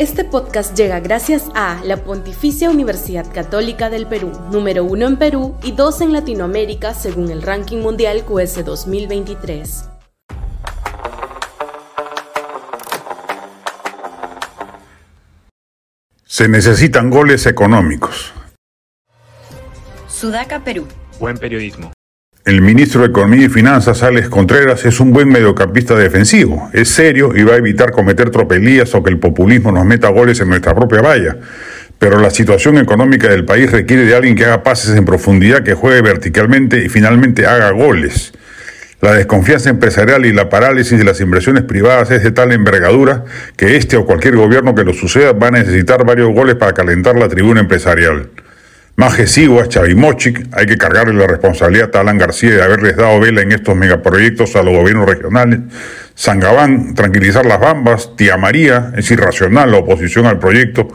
Este podcast llega gracias a la Pontificia Universidad Católica del Perú, número uno en Perú y dos en Latinoamérica según el ranking mundial QS 2023. Se necesitan goles económicos. Sudaca, Perú. Buen periodismo. El ministro de Economía y Finanzas, Alex Contreras, es un buen mediocampista defensivo. Es serio y va a evitar cometer tropelías o que el populismo nos meta goles en nuestra propia valla. Pero la situación económica del país requiere de alguien que haga pases en profundidad, que juegue verticalmente y finalmente haga goles. La desconfianza empresarial y la parálisis de las inversiones privadas es de tal envergadura que este o cualquier gobierno que lo suceda va a necesitar varios goles para calentar la tribuna empresarial. Maje Sigua, Chavimochic, hay que cargarle la responsabilidad a Alan García de haberles dado vela en estos megaproyectos a los gobiernos regionales. Sangabán, tranquilizar las bambas. Tía María, es irracional la oposición al proyecto.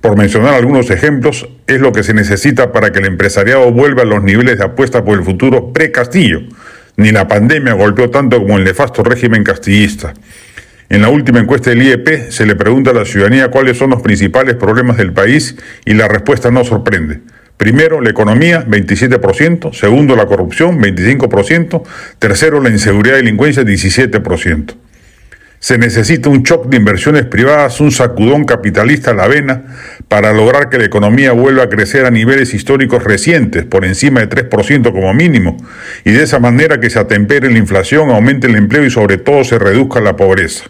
Por mencionar algunos ejemplos, es lo que se necesita para que el empresariado vuelva a los niveles de apuesta por el futuro pre-Castillo. Ni la pandemia golpeó tanto como el nefasto régimen castillista. En la última encuesta del IEP se le pregunta a la ciudadanía cuáles son los principales problemas del país y la respuesta no sorprende. Primero, la economía, 27%. Segundo, la corrupción, 25%. Tercero, la inseguridad y delincuencia, 17%. Se necesita un shock de inversiones privadas, un sacudón capitalista a la vena, para lograr que la economía vuelva a crecer a niveles históricos recientes, por encima de 3% como mínimo, y de esa manera que se atempere la inflación, aumente el empleo y sobre todo se reduzca la pobreza.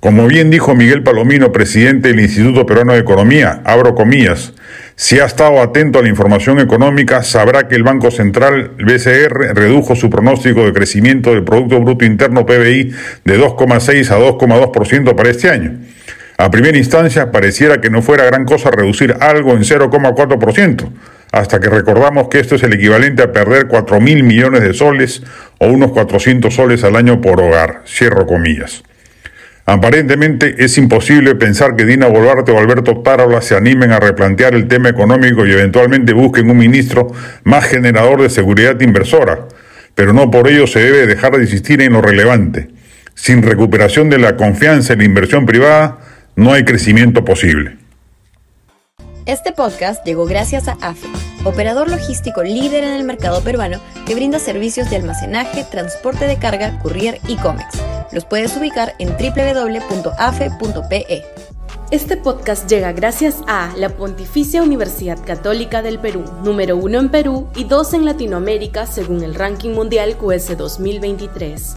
Como bien dijo Miguel Palomino, presidente del Instituto Peruano de Economía, abro comillas, si ha estado atento a la información económica, sabrá que el Banco Central, BCR, redujo su pronóstico de crecimiento del Producto Bruto Interno PBI de 2,6 a 2,2% para este año. A primera instancia, pareciera que no fuera gran cosa reducir algo en 0,4%, hasta que recordamos que esto es el equivalente a perder 4 mil millones de soles o unos 400 soles al año por hogar. Cierro comillas. Aparentemente es imposible pensar que Dina Boluarte o Alberto Tarola se animen a replantear el tema económico y eventualmente busquen un ministro más generador de seguridad inversora, pero no por ello se debe dejar de insistir en lo relevante. Sin recuperación de la confianza en la inversión privada, no hay crecimiento posible. Este podcast llegó gracias a AFE, operador logístico líder en el mercado peruano que brinda servicios de almacenaje, transporte de carga, courier y cómics. Los puedes ubicar en www.afe.pe. Este podcast llega gracias a la Pontificia Universidad Católica del Perú, número uno en Perú y dos en Latinoamérica según el ranking mundial QS 2023.